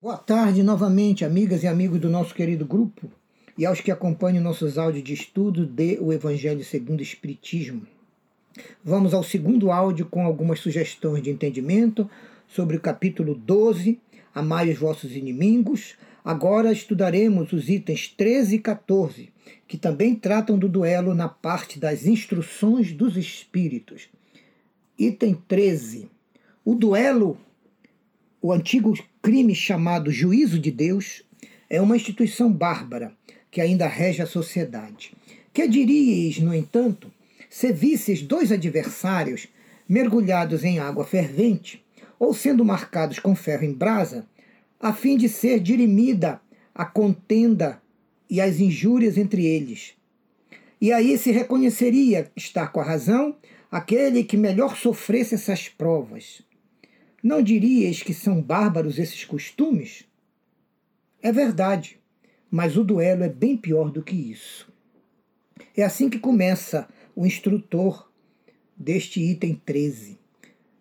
Boa tarde novamente, amigas e amigos do nosso querido grupo e aos que acompanham nossos áudios de estudo de O Evangelho segundo o Espiritismo. Vamos ao segundo áudio com algumas sugestões de entendimento sobre o capítulo 12, Amai os vossos inimigos. Agora estudaremos os itens 13 e 14, que também tratam do duelo na parte das instruções dos espíritos. Item 13. O duelo o antigo crime chamado juízo de Deus é uma instituição bárbara que ainda rege a sociedade. Que diríeis, no entanto, se visses dois adversários mergulhados em água fervente ou sendo marcados com ferro em brasa, a fim de ser dirimida a contenda e as injúrias entre eles. E aí se reconheceria estar com a razão aquele que melhor sofresse essas provas. Não dirias que são bárbaros esses costumes? É verdade, mas o duelo é bem pior do que isso. É assim que começa o instrutor deste item 13.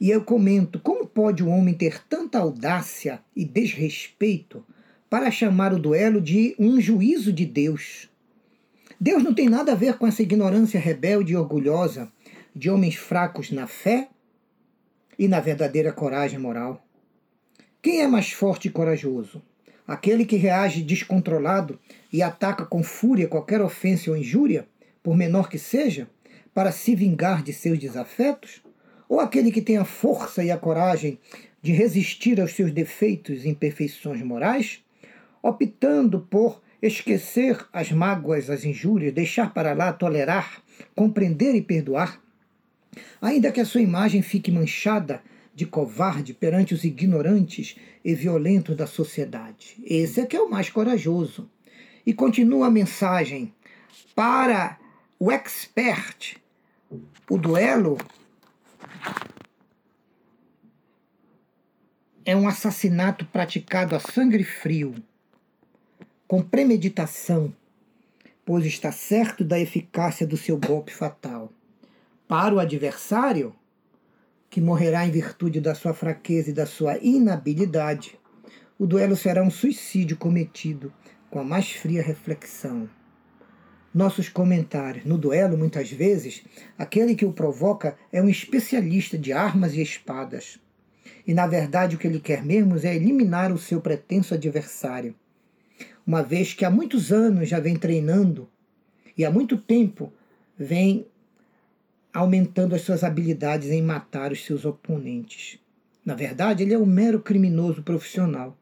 E eu comento: como pode o homem ter tanta audácia e desrespeito para chamar o duelo de um juízo de Deus? Deus não tem nada a ver com essa ignorância rebelde e orgulhosa de homens fracos na fé e na verdadeira coragem moral. Quem é mais forte e corajoso? Aquele que reage descontrolado e ataca com fúria qualquer ofensa ou injúria, por menor que seja, para se vingar de seus desafetos? Ou aquele que tem a força e a coragem de resistir aos seus defeitos e imperfeições morais, optando por esquecer as mágoas, as injúrias, deixar para lá, tolerar, compreender e perdoar? Ainda que a sua imagem fique manchada de covarde perante os ignorantes e violentos da sociedade. Esse é que é o mais corajoso. E continua a mensagem para o expert. O duelo é um assassinato praticado a sangue frio, com premeditação, pois está certo da eficácia do seu golpe fatal para o adversário, que morrerá em virtude da sua fraqueza e da sua inabilidade, o duelo será um suicídio cometido com a mais fria reflexão. Nossos comentários. No duelo, muitas vezes, aquele que o provoca é um especialista de armas e espadas. E, na verdade, o que ele quer mesmo é eliminar o seu pretenso adversário. Uma vez que há muitos anos já vem treinando e há muito tempo vem aumentando as suas habilidades em matar os seus oponentes. Na verdade, ele é um mero criminoso profissional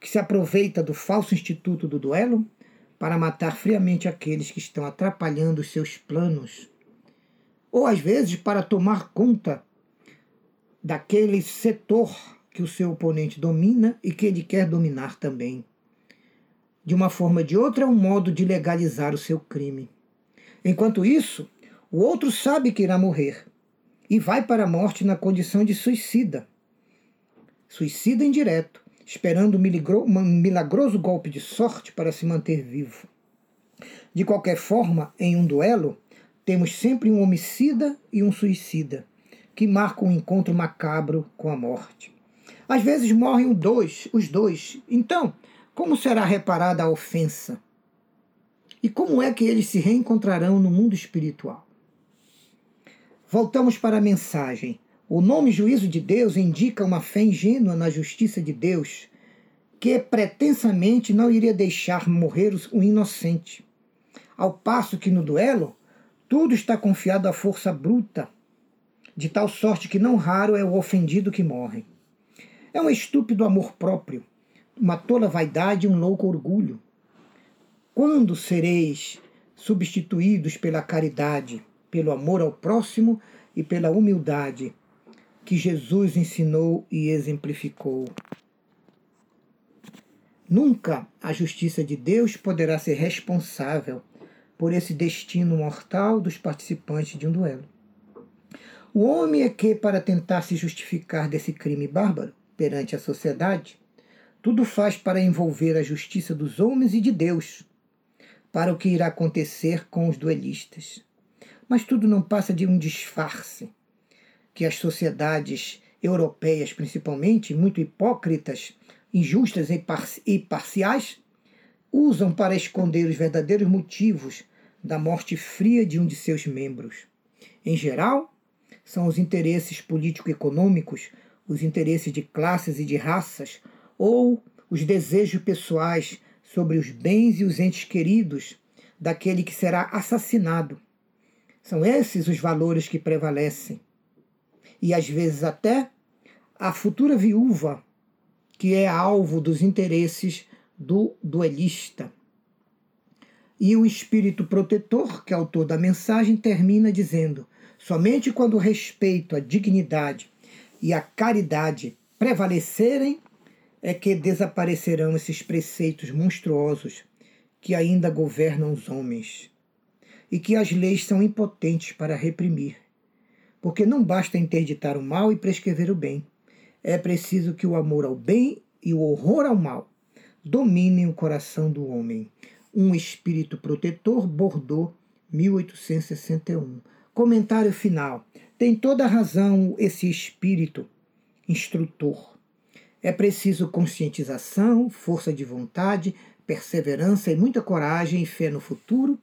que se aproveita do falso instituto do duelo para matar friamente aqueles que estão atrapalhando os seus planos, ou às vezes para tomar conta daquele setor que o seu oponente domina e que ele quer dominar também. De uma forma ou de outra, é um modo de legalizar o seu crime. Enquanto isso, o outro sabe que irá morrer e vai para a morte na condição de suicida. Suicida indireto, esperando um milagroso golpe de sorte para se manter vivo. De qualquer forma, em um duelo, temos sempre um homicida e um suicida, que marcam um encontro macabro com a morte. Às vezes morrem dois, os dois. Então, como será reparada a ofensa? E como é que eles se reencontrarão no mundo espiritual? Voltamos para a mensagem. O nome juízo de Deus indica uma fé ingênua na justiça de Deus, que pretensamente não iria deixar morrer o inocente. Ao passo que no duelo, tudo está confiado à força bruta, de tal sorte que não raro é o ofendido que morre. É um estúpido amor próprio, uma tola vaidade e um louco orgulho. Quando sereis substituídos pela caridade? Pelo amor ao próximo e pela humildade que Jesus ensinou e exemplificou. Nunca a justiça de Deus poderá ser responsável por esse destino mortal dos participantes de um duelo. O homem é que, para tentar se justificar desse crime bárbaro perante a sociedade, tudo faz para envolver a justiça dos homens e de Deus, para o que irá acontecer com os duelistas. Mas tudo não passa de um disfarce que as sociedades europeias, principalmente, muito hipócritas, injustas e parciais, usam para esconder os verdadeiros motivos da morte fria de um de seus membros. Em geral, são os interesses político-econômicos, os interesses de classes e de raças, ou os desejos pessoais sobre os bens e os entes queridos daquele que será assassinado. São esses os valores que prevalecem. E às vezes até a futura viúva, que é alvo dos interesses do duelista. E o espírito protetor, que é autor da mensagem, termina dizendo: somente quando o respeito, a dignidade e a caridade prevalecerem, é que desaparecerão esses preceitos monstruosos que ainda governam os homens e que as leis são impotentes para reprimir. Porque não basta interditar o mal e prescrever o bem. É preciso que o amor ao bem e o horror ao mal dominem o coração do homem. Um espírito protetor, Bordeaux, 1861. Comentário final. Tem toda razão esse espírito instrutor. É preciso conscientização, força de vontade, perseverança e muita coragem e fé no futuro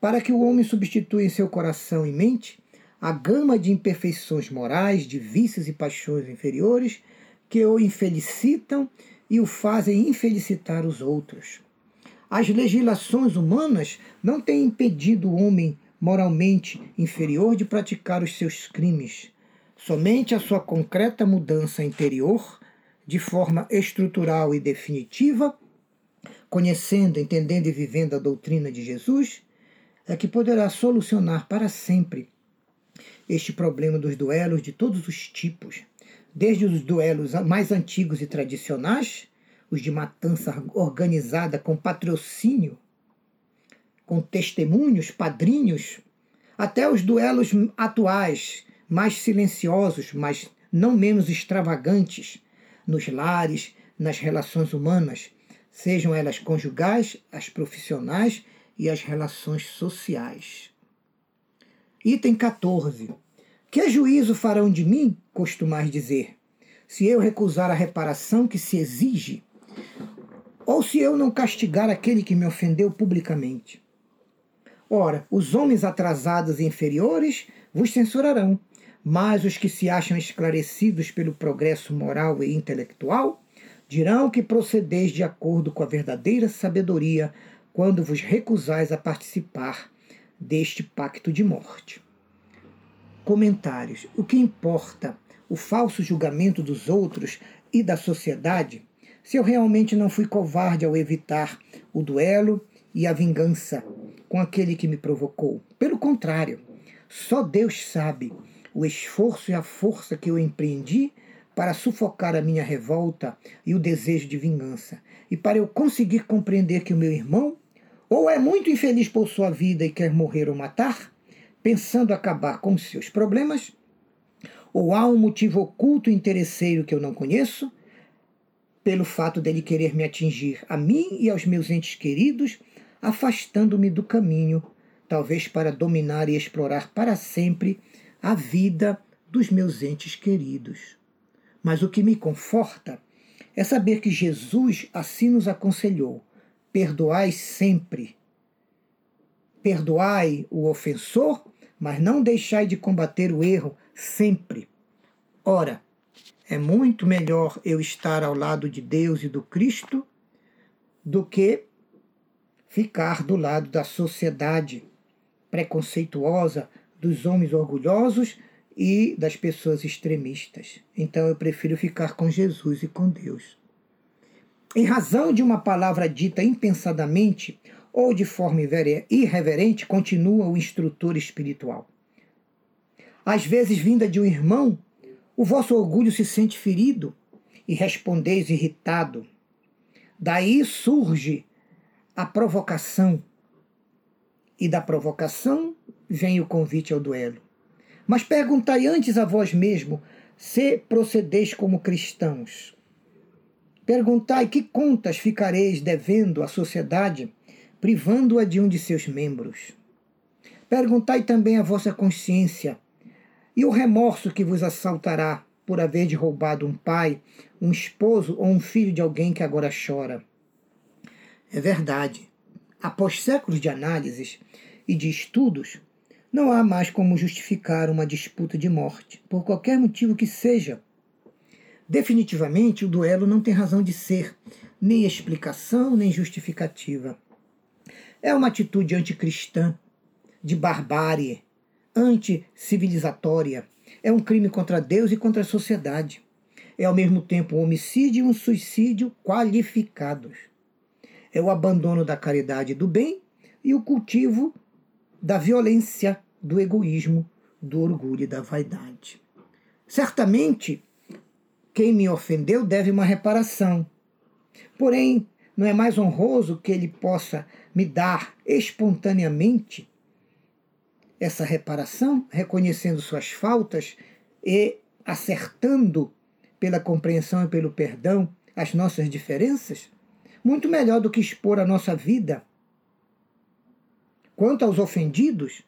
para que o homem substitua em seu coração e mente a gama de imperfeições morais, de vícios e paixões inferiores que o infelicitam e o fazem infelicitar os outros. As legislações humanas não têm impedido o homem moralmente inferior de praticar os seus crimes. Somente a sua concreta mudança interior, de forma estrutural e definitiva, conhecendo, entendendo e vivendo a doutrina de Jesus, é que poderá solucionar para sempre este problema dos duelos de todos os tipos, desde os duelos mais antigos e tradicionais, os de matança organizada com patrocínio, com testemunhos, padrinhos, até os duelos atuais, mais silenciosos, mas não menos extravagantes, nos lares, nas relações humanas, sejam elas conjugais, as profissionais e as relações sociais. Item 14. Que juízo farão de mim, costumais dizer, se eu recusar a reparação que se exige, ou se eu não castigar aquele que me ofendeu publicamente? Ora, os homens atrasados e inferiores vos censurarão, mas os que se acham esclarecidos pelo progresso moral e intelectual dirão que procedeis de acordo com a verdadeira sabedoria quando vos recusais a participar deste pacto de morte. Comentários: O que importa o falso julgamento dos outros e da sociedade se eu realmente não fui covarde ao evitar o duelo e a vingança com aquele que me provocou? Pelo contrário, só Deus sabe o esforço e a força que eu empreendi para sufocar a minha revolta e o desejo de vingança, e para eu conseguir compreender que o meu irmão ou é muito infeliz por sua vida e quer morrer ou matar, pensando acabar com seus problemas, ou há um motivo oculto e interesseiro que eu não conheço, pelo fato dele querer me atingir a mim e aos meus entes queridos, afastando-me do caminho, talvez para dominar e explorar para sempre a vida dos meus entes queridos. Mas o que me conforta é saber que Jesus assim nos aconselhou perdoai sempre. Perdoai o ofensor, mas não deixai de combater o erro sempre. Ora, é muito melhor eu estar ao lado de Deus e do Cristo do que ficar do lado da sociedade preconceituosa, dos homens orgulhosos e das pessoas extremistas. Então eu prefiro ficar com Jesus e com Deus em razão de uma palavra dita impensadamente ou de forma irreverente, continua o instrutor espiritual. Às vezes, vinda de um irmão, o vosso orgulho se sente ferido e respondeis irritado. Daí surge a provocação. E da provocação vem o convite ao duelo. Mas perguntai antes a vós mesmo se procedeis como cristãos. Perguntai que contas ficareis devendo à sociedade, privando-a de um de seus membros. Perguntai também à vossa consciência, e o remorso que vos assaltará por haver de roubado um pai, um esposo ou um filho de alguém que agora chora. É verdade. Após séculos de análises e de estudos, não há mais como justificar uma disputa de morte, por qualquer motivo que seja. Definitivamente, o duelo não tem razão de ser, nem explicação, nem justificativa. É uma atitude anticristã, de barbárie, anticivilizatória. É um crime contra Deus e contra a sociedade. É ao mesmo tempo um homicídio e um suicídio qualificados. É o abandono da caridade e do bem e o cultivo da violência, do egoísmo, do orgulho e da vaidade. Certamente, quem me ofendeu deve uma reparação. Porém, não é mais honroso que ele possa me dar espontaneamente essa reparação, reconhecendo suas faltas e acertando pela compreensão e pelo perdão as nossas diferenças? Muito melhor do que expor a nossa vida. Quanto aos ofendidos,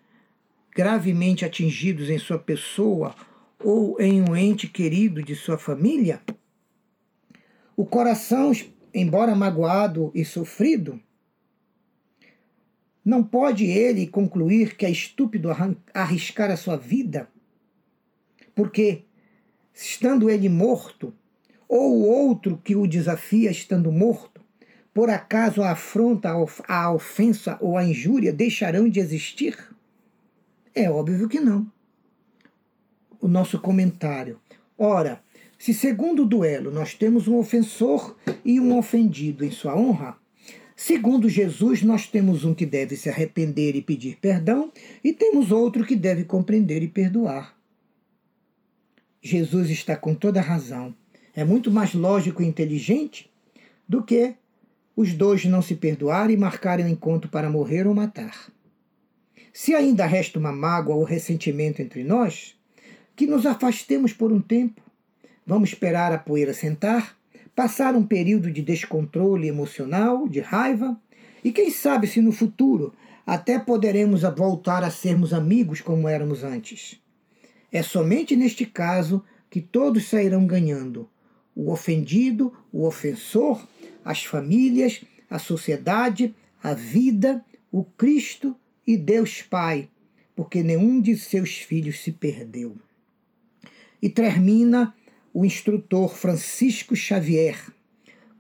gravemente atingidos em sua pessoa ou em um ente querido de sua família, o coração, embora magoado e sofrido, não pode ele concluir que é estúpido arriscar a sua vida? Porque, estando ele morto, ou o outro que o desafia estando morto, por acaso a afronta, a ofensa ou a injúria deixarão de existir? É óbvio que não. O nosso comentário. Ora, se segundo o duelo nós temos um ofensor e um ofendido em sua honra, Segundo Jesus, nós temos um que deve se arrepender e pedir perdão, e temos outro que deve compreender e perdoar. Jesus está com toda razão. É muito mais lógico e inteligente do que os dois não se perdoarem e marcarem o um encontro para morrer ou matar. Se ainda resta uma mágoa ou ressentimento entre nós, que nos afastemos por um tempo. Vamos esperar a poeira sentar passar um período de descontrole emocional, de raiva, e quem sabe se no futuro até poderemos voltar a sermos amigos como éramos antes. É somente neste caso que todos sairão ganhando: o ofendido, o ofensor, as famílias, a sociedade, a vida, o Cristo e Deus Pai, porque nenhum de seus filhos se perdeu. E termina o instrutor Francisco Xavier.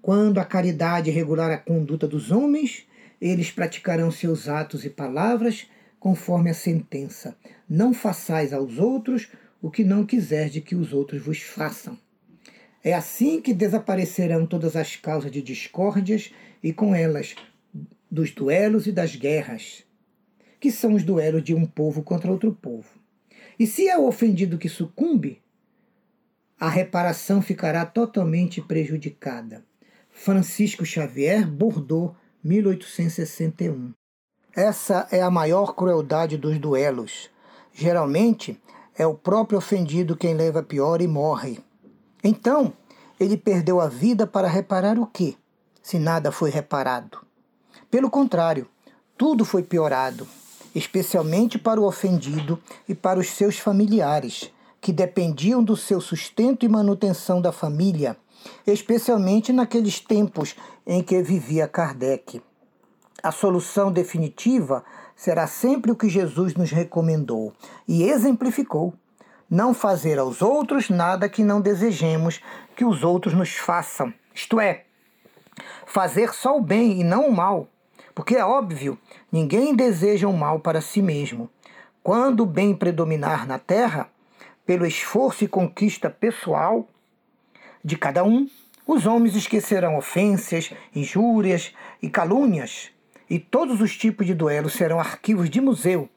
Quando a caridade regular a conduta dos homens, eles praticarão seus atos e palavras conforme a sentença: Não façais aos outros o que não quiserdes que os outros vos façam. É assim que desaparecerão todas as causas de discórdias e com elas dos duelos e das guerras, que são os duelos de um povo contra outro povo. E se é o ofendido que sucumbe, a reparação ficará totalmente prejudicada. Francisco Xavier, Bordeaux, 1861. Essa é a maior crueldade dos duelos. Geralmente, é o próprio ofendido quem leva pior e morre. Então, ele perdeu a vida para reparar o quê? Se nada foi reparado. Pelo contrário, tudo foi piorado, especialmente para o ofendido e para os seus familiares, que dependiam do seu sustento e manutenção da família, especialmente naqueles tempos em que vivia Kardec. A solução definitiva será sempre o que Jesus nos recomendou e exemplificou: não fazer aos outros nada que não desejemos que os outros nos façam. Isto é, fazer só o bem e não o mal. Porque é óbvio, ninguém deseja o mal para si mesmo. Quando o bem predominar na terra, pelo esforço e conquista pessoal de cada um, os homens esquecerão ofensas, injúrias e calúnias, e todos os tipos de duelos serão arquivos de museu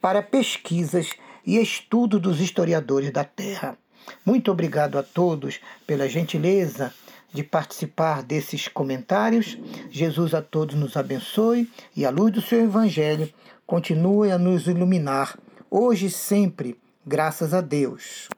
para pesquisas e estudo dos historiadores da Terra. Muito obrigado a todos pela gentileza de participar desses comentários. Jesus a todos nos abençoe e a luz do seu Evangelho continue a nos iluminar, hoje e sempre Graças a Deus.